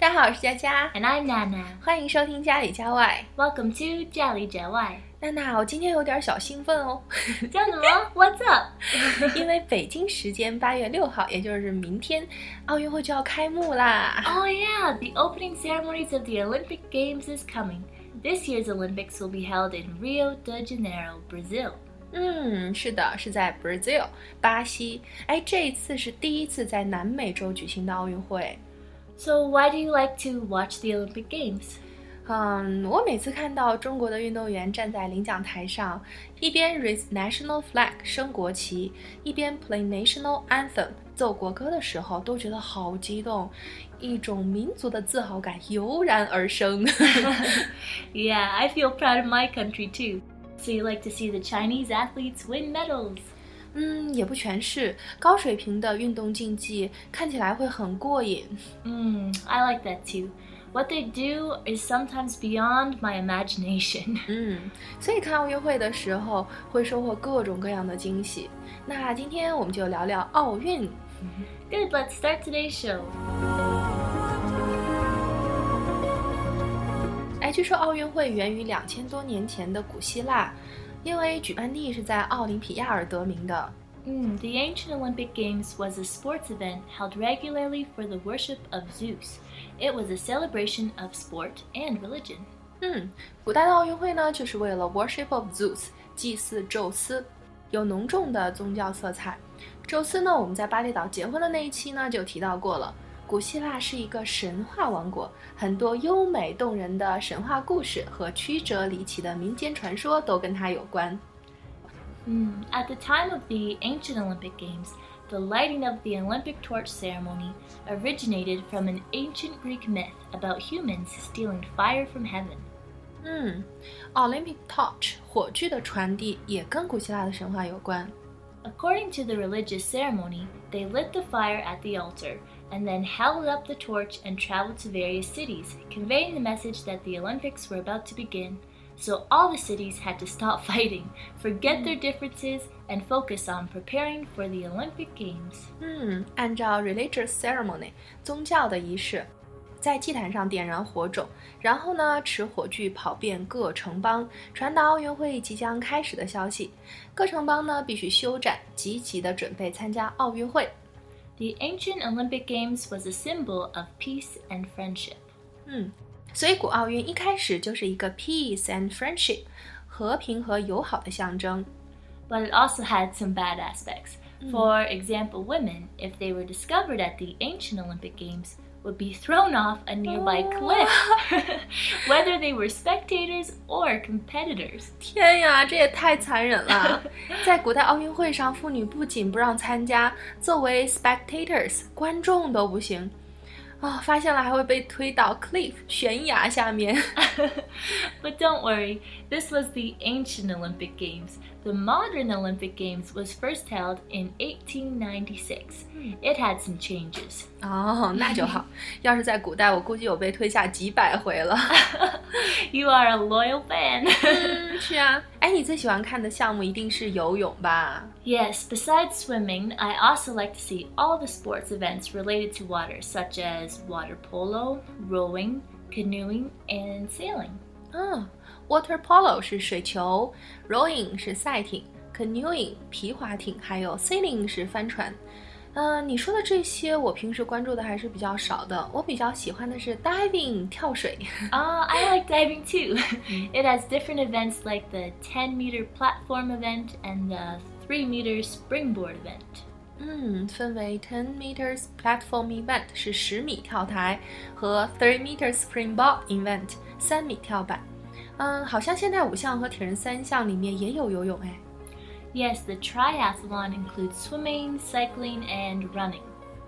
大家好，我是佳佳，And I'm Nana. 欢迎收听家里家外。Welcome to 家里家外。娜娜，我今天有点小兴奋哦，这样的吗？What's up？因为北京时间八月六号，也就是明天，奥运会就要开幕啦。Oh yeah, the opening ceremonies of the Olympic Games is coming. This year's Olympics will be held in Rio de Janeiro, Brazil. 嗯，是的，是在 Brazil 巴西。哎，这一次是第一次在南美洲举行的奥运会。So why do you like to watch the Olympic Games? 嗯，我每次看到中国的运动员站在领奖台上，一边 raise national flag 升国旗，一边 play national anthem 奏国歌的时候，都觉得好激动，一种民族的自豪感油然而生。 Yeah, I feel proud of my country too. So you like to see the Chinese athletes win medals? 嗯，也不全是高水平的运动竞技，看起来会很过瘾。Mm, I like that too. What they do is sometimes beyond my imagination. 嗯，所以看奥运会的时候会收获各种各样的惊喜。那今天我们就聊聊奥运。Good, let's start today's show. 哎，据说奥运会源于两千多年前的古希腊，因为举办地是在奥林匹亚而得名的。Mm, the ancient Olympic Games was a sports event held regularly for the worship of Zeus. It was a celebration of sport and religion. 嗯，古代的奥运会呢，就是为了 worship of Zeus，祭祀宙斯，有浓重的宗教色彩。宙斯呢，我们在巴厘岛结婚的那一期呢就提到过了。古希腊是一个神话王国，很多优美动人的神话故事和曲折离奇的民间传说都跟它有关。 Mm, At the time of the ancient Olympic Games, the lighting of the Olympic torch ceremony originated from an ancient Greek myth about humans stealing fire from heaven. 嗯，Olympic torch 火炬的传递也跟古希腊的神话有关。 According to the religious ceremony, they lit the fire at the altar and then held up the torch and traveled to various cities, conveying the message that the Olympics were about to begin. So all the cities had to stop fighting, forget their differences, and focus on preparing for the Olympic Games. 嗯，按照 religious ceremony 宗教的仪式，在祭坛上点燃火种，然后呢，持火炬跑遍各城邦，传达奥运会即将开始的消息。各城邦呢必须休战，积极的准备参加奥运会。 The ancient Olympic Games was a symbol of peace and friendship. 嗯，所以古奥运一开始就是一个 peace and friendship，和平和友好的象征。 But it also had some bad aspects. For example, women, if they were discovered at the ancient Olympic Games, would be thrown off a nearby cliff, whether they were spectators or competitors. 天呀，这也太残忍了！在古代奥运会上，妇女不仅不让参加，作为 spectators 观众都不行。啊、发现了还会被推到 cliff 悬崖下面。 but don't worry, this was the ancient Olympic Games. The modern Olympic Games was first held in 1896. It had some changes. 哦，那就好。要是在古代，我估计有被推下几百回了。 You are a loyal fan. 嗯，是啊。哎，你最喜欢看的项目一定是游泳吧？ Yes, besides swimming, I also like to see all the sports events related to water, such as water polo, rowing, canoeing, and sailing. 嗯，water polo 是水球，rowing 是赛艇，canoeing 皮划艇，还有 sailing 是帆船。嗯、你说的这些我平时关注的还是比较少的，我比较喜欢的是 diving 跳水。 Ah, I like diving too. it has different events like the 10 meter platform event and the 3 meter springboard event. 嗯，分为 ten meters platform event 是十米跳台和 three meters springboard event 三米跳板。嗯，好像现代五项和铁人三项里面也有游泳哎。Yes, the triathlon includes swimming, cycling, and running.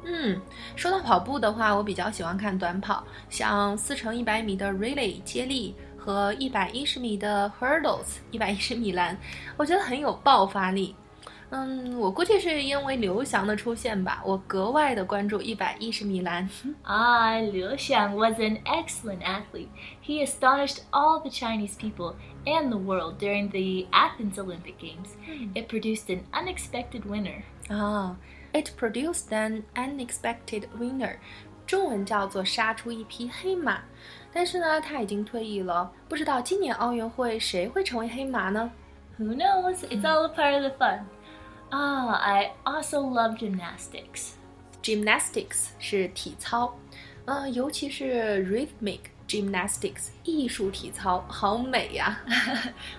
嗯，说到跑步的话，我比较喜欢看短跑，像四乘一百米的 relay 接力和一百一十米的 hurdles 一百一十米栏，我觉得很有爆发力。嗯，我估计是因为刘翔的出现吧，我格外的关注一百一十米栏。 Ah, Liu Xiang was an excellent athlete. He astonished all the Chinese people and the world during the Athens Olympic Games. It produced an unexpected winner. 啊、i t produced an unexpected winner， 中文叫做杀出一匹黑马。但是呢，他已经退役了，不知道今年奥运会谁会成为黑马呢？Who knows? It's all a part of the fun. Ah, I also love gymnastics. Gymnastics 是体操，呃，尤其是 rhythmic gymnastics 艺术体操，好美呀！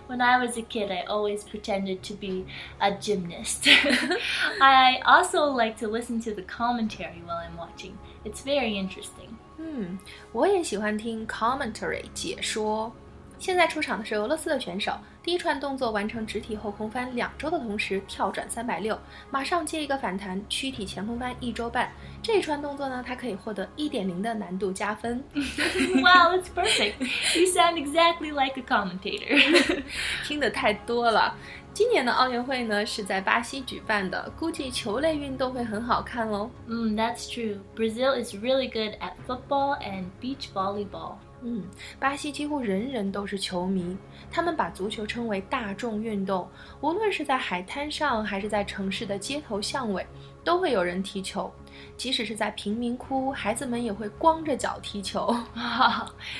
When I was a kid, I always pretended to be a gymnast. I also like to listen to the commentary while I'm watching. It's very interesting. 嗯，我也喜欢听 commentary 解说。 现在出场的是俄罗斯的选手，第一串动作完成直体后空翻两周的同时跳转三百六，马上接一个反弹躯体前空翻一周半。这一串动作呢，它可以获得一点零的难度加分。Wow, that's perfect. You sound exactly like a commentator. 听得太多了。今年的奥运会呢是在巴西举办的，估计球类运动会很好看喽。嗯，That's true. Brazil is really good at football and beach volleyball. 嗯，巴西几乎人人都是球迷，他们把足球称为大众运动。无论是在海滩上，还是在城市的街头巷尾，都会有人踢球。即使是在贫民窟，孩子们也会光着脚踢球。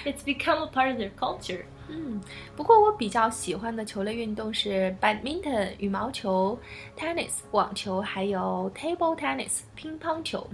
It's become a part of their culture. 嗯，不过我比较喜欢的球类运动是 badminton 羽毛球、tennis 网球，还有 table tennis 乒乓球。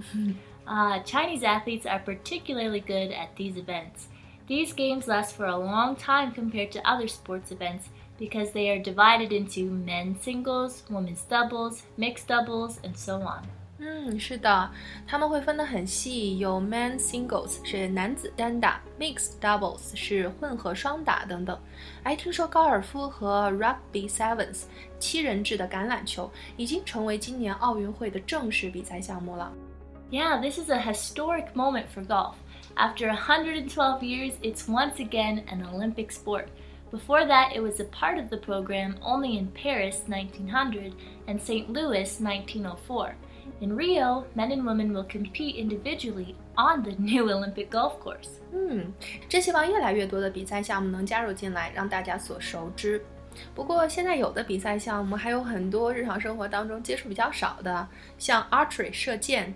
Uh, Chinese athletes are particularly good at these events. These games last for a long time compared to other sports events because they are divided into men's singles, women's doubles, mixed doubles, and so on. 嗯，是的，他们会分得很细，有 men singles 是男子单打，mixed doubles 是混合双打等等。哎，听说高尔夫和 rugby sevens 七人制的橄榄球已经成为今年奥运会的正式比赛项目了。Yeah, this is a historic moment for golf. After 112 years, it's once again an Olympic sport. Before that, it was a part of the program only in Paris 1900 and St. Louis 1904. In Rio, men and women will compete individually on the new Olympic golf course. 嗯，真希望越来越多的比赛项目能加入进来，让大家所熟知。不过现在有的比赛项目还有很多日常生活当中接触比较少的，像 archery 射箭、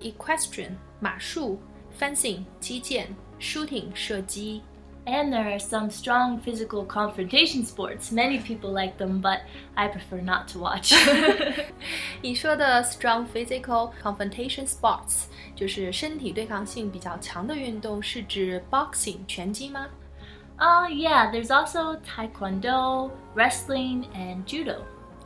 equestrian 马术。 fencing 击剑，shooting 射击。And there are some strong physical confrontation sports. Many people like them, but I prefer not to watch. 你说的 strong physical confrontation sports 就是身体对抗性比较强的运动，是指 boxing 拳击吗？Uh, yeah, there's also taekwondo, wrestling, and judo.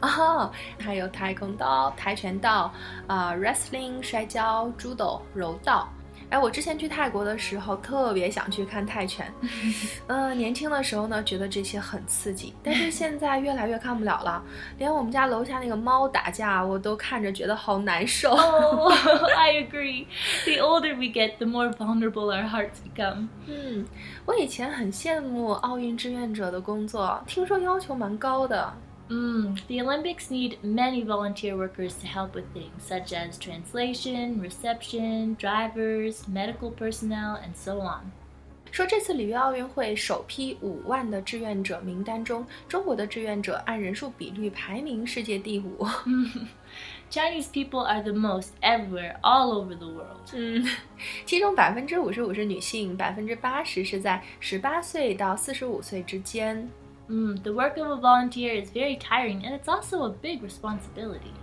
哦，还有跆拳道、跆拳道，啊、uh,，wrestling 摔跤、judo 柔道。 哎，我之前去泰国的时候，特别想去看泰拳。嗯，年轻的时候呢，觉得这些很刺激，但是现在越来越看不了了。连我们家楼下那个猫打架，我都看着觉得好难受。Oh, I agree. The older we get, the more vulnerable our hearts become. 嗯，我以前很羡慕奥运志愿者的工作，听说要求蛮高的。Mm, the Olympics need many volunteer workers to help with things such as translation, reception, drivers, medical personnel, and so on. 说这次里约奥运会首批五万的志愿者名单中，中国的志愿者按人数比率排名世界第五。Chinese people are the most everywhere, all over the world. 嗯，其中百分之五十五是女性，百分之八十是在十八岁到四十五岁之间。 Mm, the work of a volunteer is very tiring and it's also a big responsibility.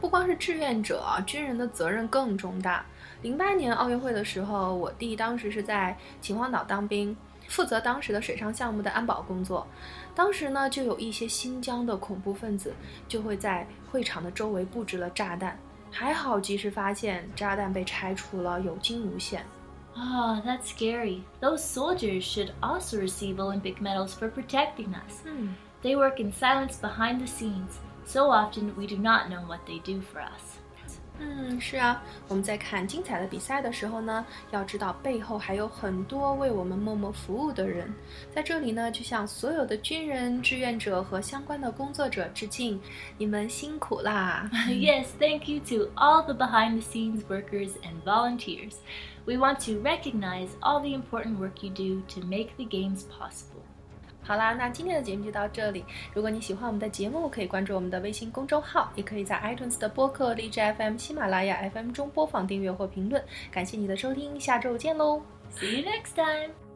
不光是志愿者，军人的责任更重大。零八年奥运会的时候，我弟当时是在秦皇岛当兵，负责当时的水上项目的安保工作。当时呢，就有一些新疆的恐怖分子就会在会场的周围布置了炸弹，还好及时发现，炸弹被拆除了，有惊无险。Oh, that's scary. Those soldiers should also receive Olympic medals for protecting us. Hmm. They work in silence behind the scenes. So often we do not know what they do for us. 嗯，是啊，我们在看精彩的比赛的时候呢，要知道背后还有很多为我们默默服务的人。在这里呢，就向所有的军人、志愿者和相关的工作者致敬，你们辛苦啦！Yes, thank you to all the behind-the-scenes workers and volunteers. We want to recognize all the important work you do to make the games possible. 好啦，那今天的节目就到这里。如果你喜欢我们的节目，可以关注我们的微信公众号，也可以在 iTunes 的播客、荔枝 FM、喜马拉雅 FM 中播放、订阅或评论。感谢你的收听，下周见喽！See you next time!